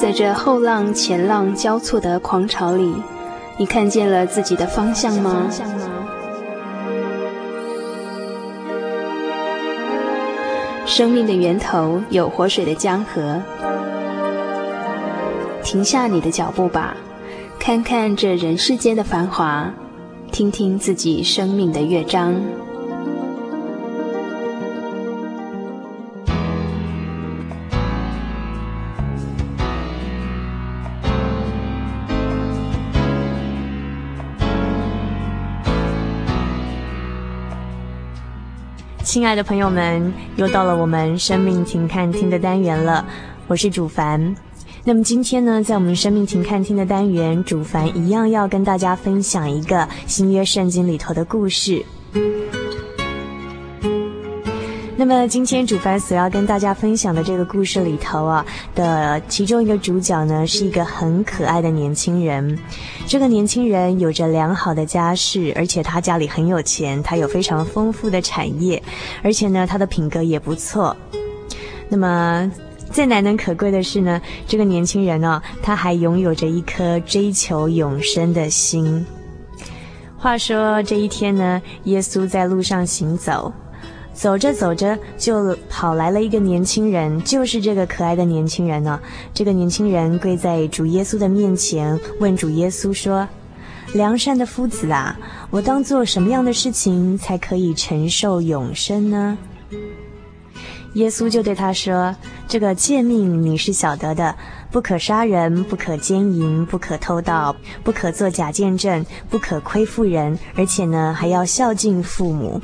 在这后浪前浪交错的狂潮里，你看见了自己的方向吗？生命的源头有活水的江河。停下你的脚步吧，看看这人世间的繁华，听听自己生命的乐章。亲爱的朋友们，又到了我们生命停看厅的单元了。我是主凡。那么今天呢，在我们生命停看厅的单元，主凡一样要跟大家分享一个新约圣经里头的故事。那么今天主凡所要跟大家分享的这个故事里头啊的其中一个主角呢，是一个很可爱的年轻人。这个年轻人有着良好的家世，而且他家里很有钱，他有非常丰富的产业，而且呢，他的品格也不错。那么最难能可贵的是呢，这个年轻人呢，他还拥有着一颗追求永生的心。话说这一天呢，耶稣在路上行走。走着走着，就跑来了一个年轻人，就是这个可爱的年轻人呢。这个年轻人跪在主耶稣的面前，问主耶稣说：“良善的夫子啊，我当做什么样的事情才可以承受永生呢？”耶稣就对他说：“这个诫命你是晓得的，不可杀人，不可奸淫，不可偷盗，不可作假见证，不可亏负人，而且呢，还要孝敬父母。”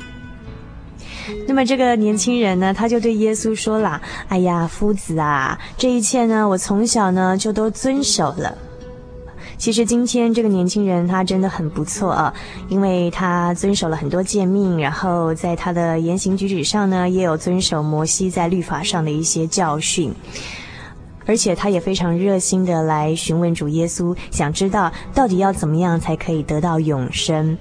那么这个年轻人呢，他就对耶稣说了：“哎呀，夫子啊，这一切呢，我从小呢就都遵守了。其实今天这个年轻人他真的很不错啊，因为他遵守了很多诫命，然后在他的言行举止上呢，也有遵守摩西在律法上的一些教训，而且他也非常热心的来询问主耶稣，想知道到底要怎么样才可以得到永生。”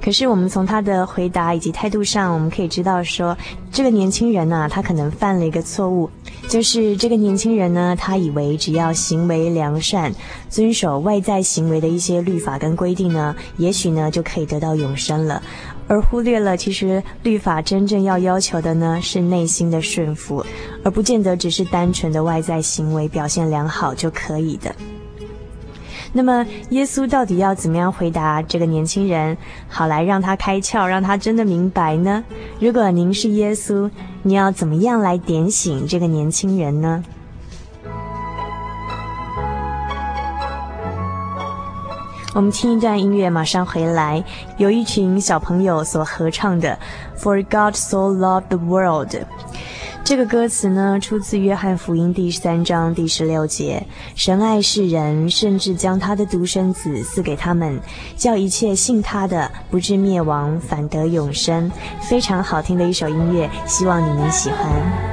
可是我们从他的回答以及态度上，我们可以知道说，这个年轻人呢，他可能犯了一个错误，就是这个年轻人呢，他以为只要行为良善，遵守外在行为的一些律法跟规定呢，也许呢就可以得到永生了，而忽略了其实律法真正要要求的呢，是内心的顺服，而不见得只是单纯的外在行为表现良好就可以的。那么，耶稣到底要怎么样回答这个年轻人，好来让他开窍，让他真的明白呢？如果您是耶稣，你要怎么样来点醒这个年轻人呢？我们听一段音乐，马上回来。有一群小朋友所合唱的《For God So Loved the World》。这个歌词呢，出自约翰福音第三章第十六节：“神爱世人，甚至将他的独生子赐给他们，叫一切信他的不至灭亡，反得永生。”非常好听的一首音乐，希望你们喜欢。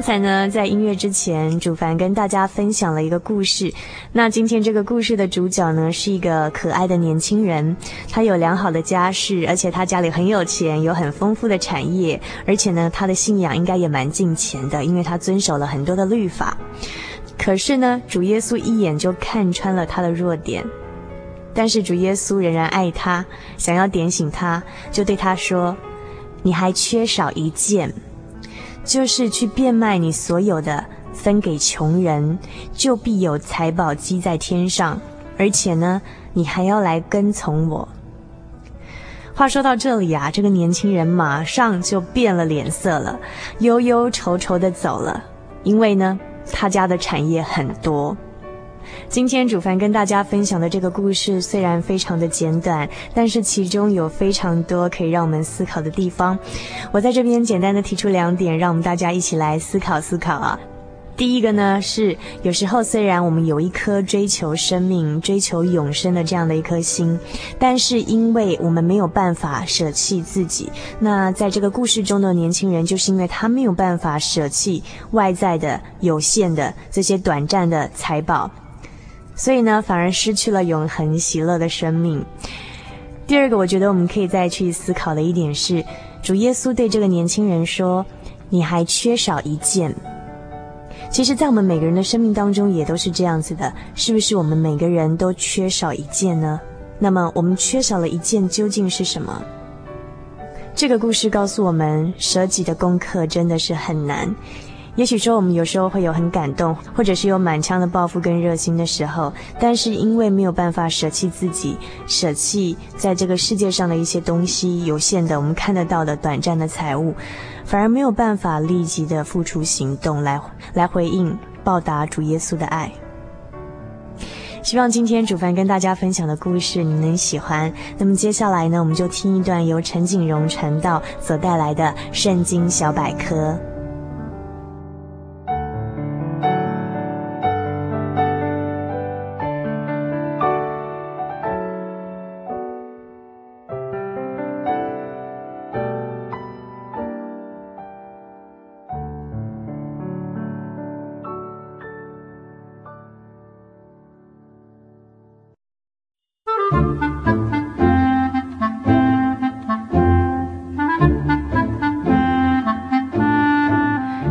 刚才呢，在音乐之前，主凡跟大家分享了一个故事。那今天这个故事的主角呢，是一个可爱的年轻人，他有良好的家世，而且他家里很有钱，有很丰富的产业，而且呢，他的信仰应该也蛮敬虔的，因为他遵守了很多的律法。可是呢，主耶稣一眼就看穿了他的弱点，但是主耶稣仍然爱他，想要点醒他，就对他说：“你还缺少一件。”就是去变卖你所有的，分给穷人，就必有财宝积在天上。而且呢，你还要来跟从我。话说到这里啊，这个年轻人马上就变了脸色了，忧忧愁愁的走了，因为呢，他家的产业很多。今天主凡跟大家分享的这个故事虽然非常的简短，但是其中有非常多可以让我们思考的地方。我在这边简单的提出两点，让我们大家一起来思考思考啊。第一个呢是，有时候虽然我们有一颗追求生命、追求永生的这样的一颗心，但是因为我们没有办法舍弃自己。那在这个故事中的年轻人，就是因为他没有办法舍弃外在的、有限的这些短暂的财宝。所以呢，反而失去了永恒喜乐的生命。第二个，我觉得我们可以再去思考的一点是，主耶稣对这个年轻人说：“你还缺少一件。”其实，在我们每个人的生命当中，也都是这样子的，是不是？我们每个人都缺少一件呢？那么，我们缺少了一件，究竟是什么？这个故事告诉我们，舍己的功课真的是很难。也许说我们有时候会有很感动，或者是有满腔的抱负跟热心的时候，但是因为没有办法舍弃自己，舍弃在这个世界上的一些东西，有限的我们看得到的短暂的财物，反而没有办法立即的付出行动来来回应报答主耶稣的爱。希望今天主凡跟大家分享的故事你能喜欢。那么接下来呢，我们就听一段由陈景荣传道所带来的圣经小百科。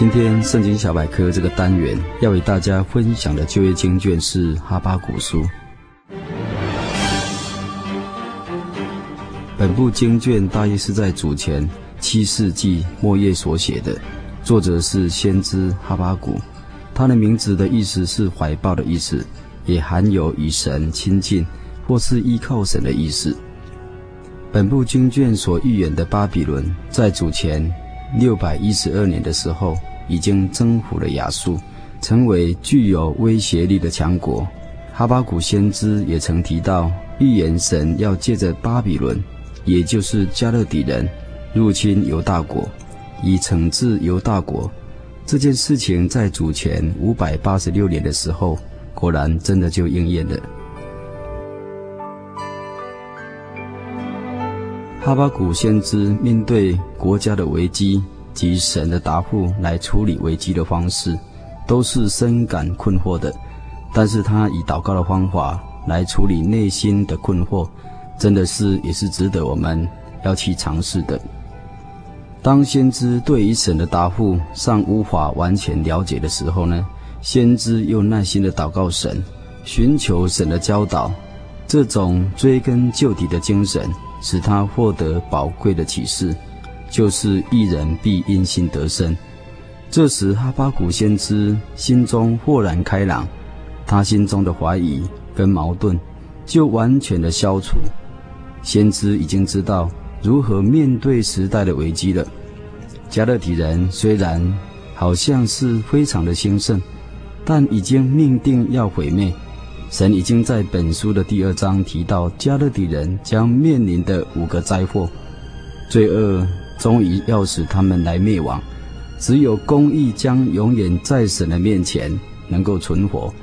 今天圣经小百科这个单元要为大家分享的旧约经卷是哈巴谷书。本部经卷大约是在主前七世纪末叶所写的，作者是先知哈巴谷，他的名字的意思是怀抱的意思，也含有与神亲近或是依靠神的意思。本部经卷所预言的巴比伦，在主前六百一十二年的时候，已经征服了亚述，成为具有威胁力的强国。哈巴谷先知也曾提到，预言神要借着巴比伦，也就是迦勒底人，入侵犹大国，以惩治犹大国。这件事情在主前五百八十六年的时候，果然真的就应验了。哈巴谷先知面对国家的危机。及神的答复来处理危机的方式，都是深感困惑的。但是他以祷告的方法来处理内心的困惑，真的是也是值得我们要去尝试的。当先知对于神的答复尚无法完全了解的时候呢，先知又耐心的祷告神，寻求神的教导。这种追根究底的精神，使他获得宝贵的启示。就是一人必因信得生。这时，哈巴谷先知心中豁然开朗，他心中的怀疑跟矛盾就完全的消除。先知已经知道如何面对时代的危机了。加勒底人虽然好像是非常的兴盛，但已经命定要毁灭。神已经在本书的第二章提到加勒底人将面临的五个灾祸，罪恶终于要使他们来灭亡，只有公义将永远在神的面前能够存活。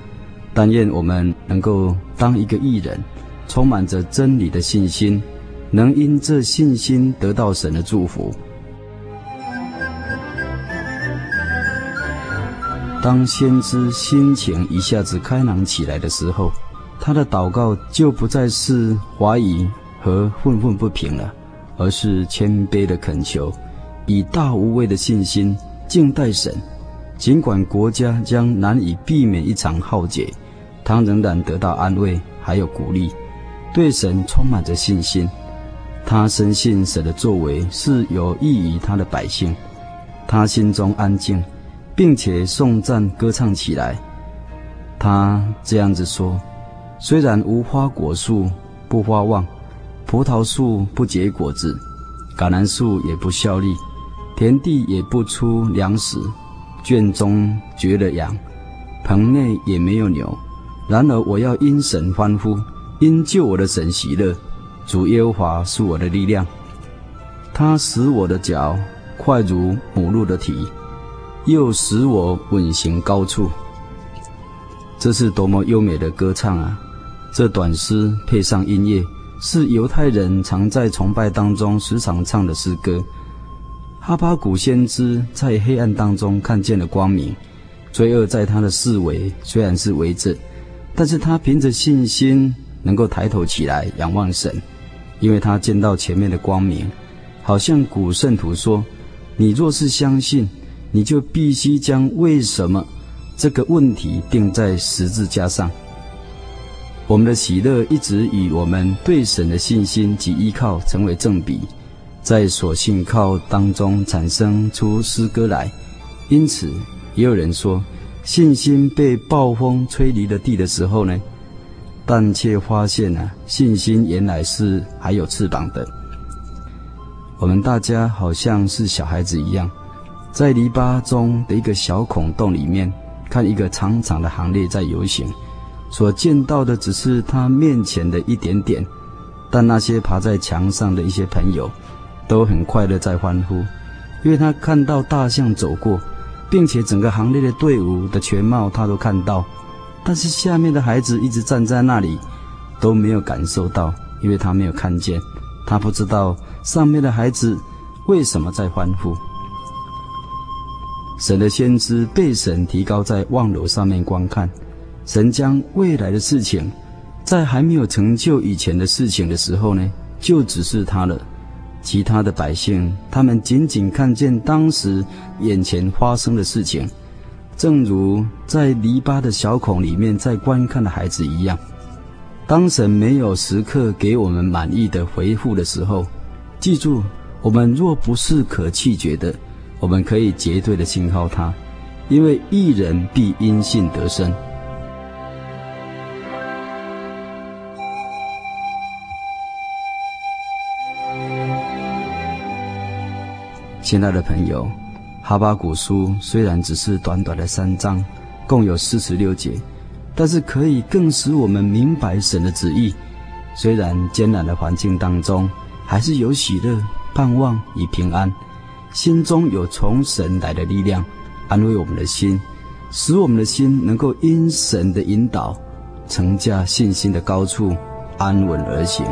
但愿我们能够当一个义人，充满着真理的信心，能因这信心得到神的祝福。当先知心情一下子开朗起来的时候，他的祷告就不再是怀疑和愤愤不平了，而是谦卑的恳求，以大无畏的信心敬待神。尽管国家将难以避免一场浩劫，他仍然得到安慰，还有鼓励，对神充满着信心。他深信神的作为是有益于他的百姓，他心中安静。并且颂赞歌唱起来，他这样子说：虽然无花果树不发旺，葡萄树不结果子，橄榄树也不效力，田地也不出粮食，圈中绝了羊，棚内也没有牛。然而我要因神欢呼，因救我的神喜乐。主耶和华是我的力量，他使我的脚快如母鹿的蹄。又使我稳行高处，这是多么优美的歌唱啊！这短诗配上音乐，是犹太人常在崇拜当中时常唱的诗歌。哈巴谷先知在黑暗当中看见了光明，罪恶在他的四围虽然是围着，但是他凭着信心能够抬头起来仰望神，因为他见到前面的光明，好像古圣徒说：“你若是相信。”你就必须将为什么这个问题钉在十字架上。我们的喜乐一直与我们对神的信心及依靠成为正比，在所信靠当中产生出诗歌来。因此，也有人说，信心被暴风吹离了地的时候呢，但却发现呢、啊，信心原来是还有翅膀的。我们大家好像是小孩子一样。在篱笆中的一个小孔洞里面，看一个长长的行列在游行，所见到的只是他面前的一点点，但那些爬在墙上的一些朋友，都很快乐在欢呼，因为他看到大象走过，并且整个行列的队伍的全貌他都看到，但是下面的孩子一直站在那里，都没有感受到，因为他没有看见，他不知道上面的孩子为什么在欢呼。神的先知被神提高在望楼上面观看，神将未来的事情，在还没有成就以前的事情的时候呢，就指示他了。其他的百姓，他们仅仅看见当时眼前发生的事情，正如在篱笆的小孔里面在观看的孩子一样。当神没有时刻给我们满意的回复的时候，记住，我们若不是可弃绝的。我们可以绝对的信靠他，因为一人必因信得生。亲爱的朋友，哈巴谷书虽然只是短短的三章，共有四十六节，但是可以更使我们明白神的旨意。虽然艰难的环境当中，还是有喜乐、盼望与平安。心中有从神来的力量，安慰我们的心，使我们的心能够因神的引导，乘驾信心的高处，安稳而行。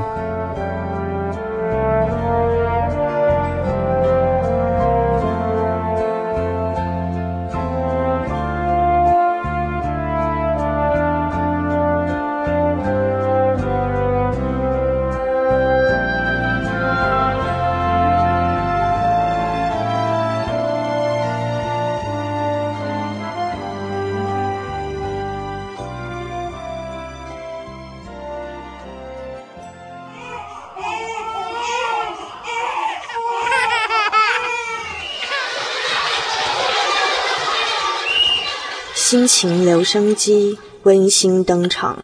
心情留声机温馨登场。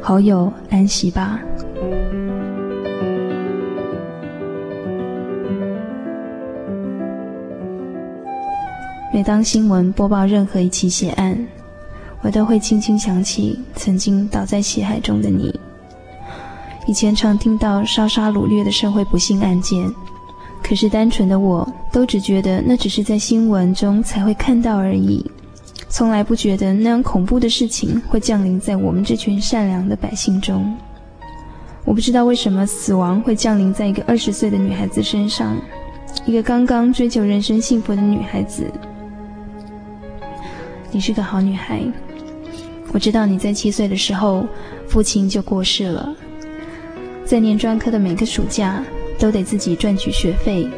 好友安息吧。每当新闻播报任何一起血案，我都会轻轻想起曾经倒在血海中的你。以前常听到烧杀掳掠的社会不幸案件，可是单纯的我都只觉得那只是在新闻中才会看到而已，从来不觉得那样恐怖的事情会降临在我们这群善良的百姓中。我不知道为什么死亡会降临在一个二十岁的女孩子身上，一个刚刚追求人生幸福的女孩子。你是个好女孩，我知道你在七岁的时候，父亲就过世了，在念专科的每个暑假都得自己赚取学费，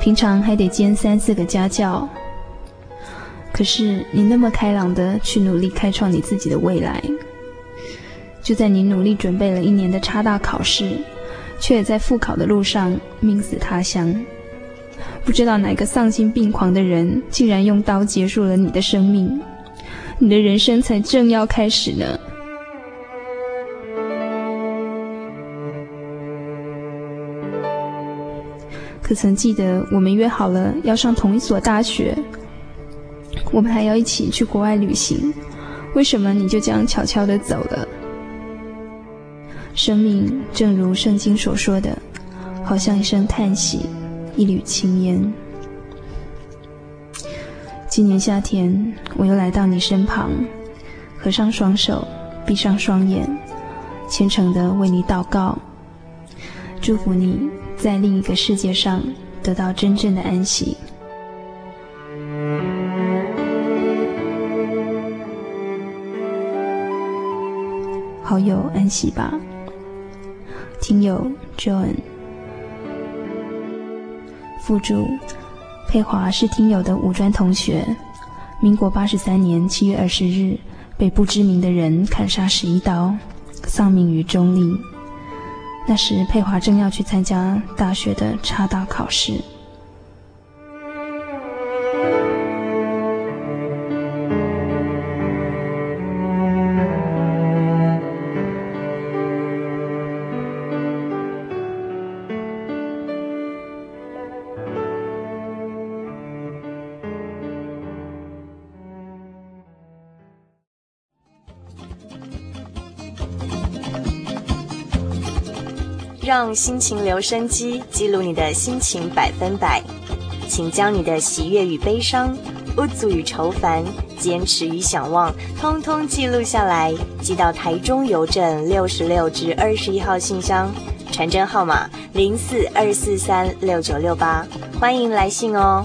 平常还得兼三四个家教。可是你那么开朗的去努力开创你自己的未来，就在你努力准备了一年的插大考试，却也在复考的路上命死他乡。不知道哪个丧心病狂的人，竟然用刀结束了你的生命，你的人生才正要开始呢。可曾记得我们约好了要上同一所大学，我们还要一起去国外旅行，为什么你就这样悄悄地走了？生命正如圣经所说的，好像一声叹息。一缕青烟。今年夏天，我又来到你身旁，合上双手，闭上双眼，虔诚地为你祷告，祝福你在另一个世界上得到真正的安息。好友安息吧，听友 Joan。附注：佩华是听友的五专同学，民国八十三年七月二十日被不知名的人砍杀十一刀，丧命于中坜。那时佩华正要去参加大学的插大考试。让心情留声机记录你的心情百分百，请将你的喜悦与悲伤、不足与愁烦、坚持与想望，通通记录下来，寄到台中邮政六十六至二十一号信箱，传真号码零四二四三六九六八，欢迎来信哦。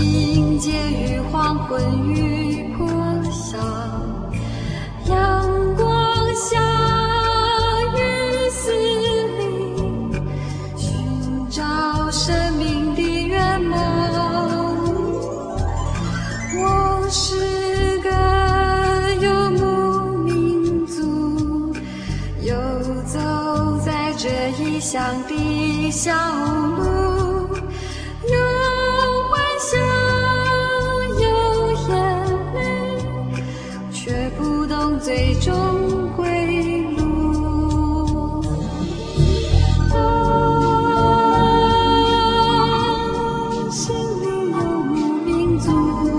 迎接与黄昏与破晓，阳光下，雨丝里，寻找生命的圆满。我是个游牧民族，游走在这异乡的小屋。足。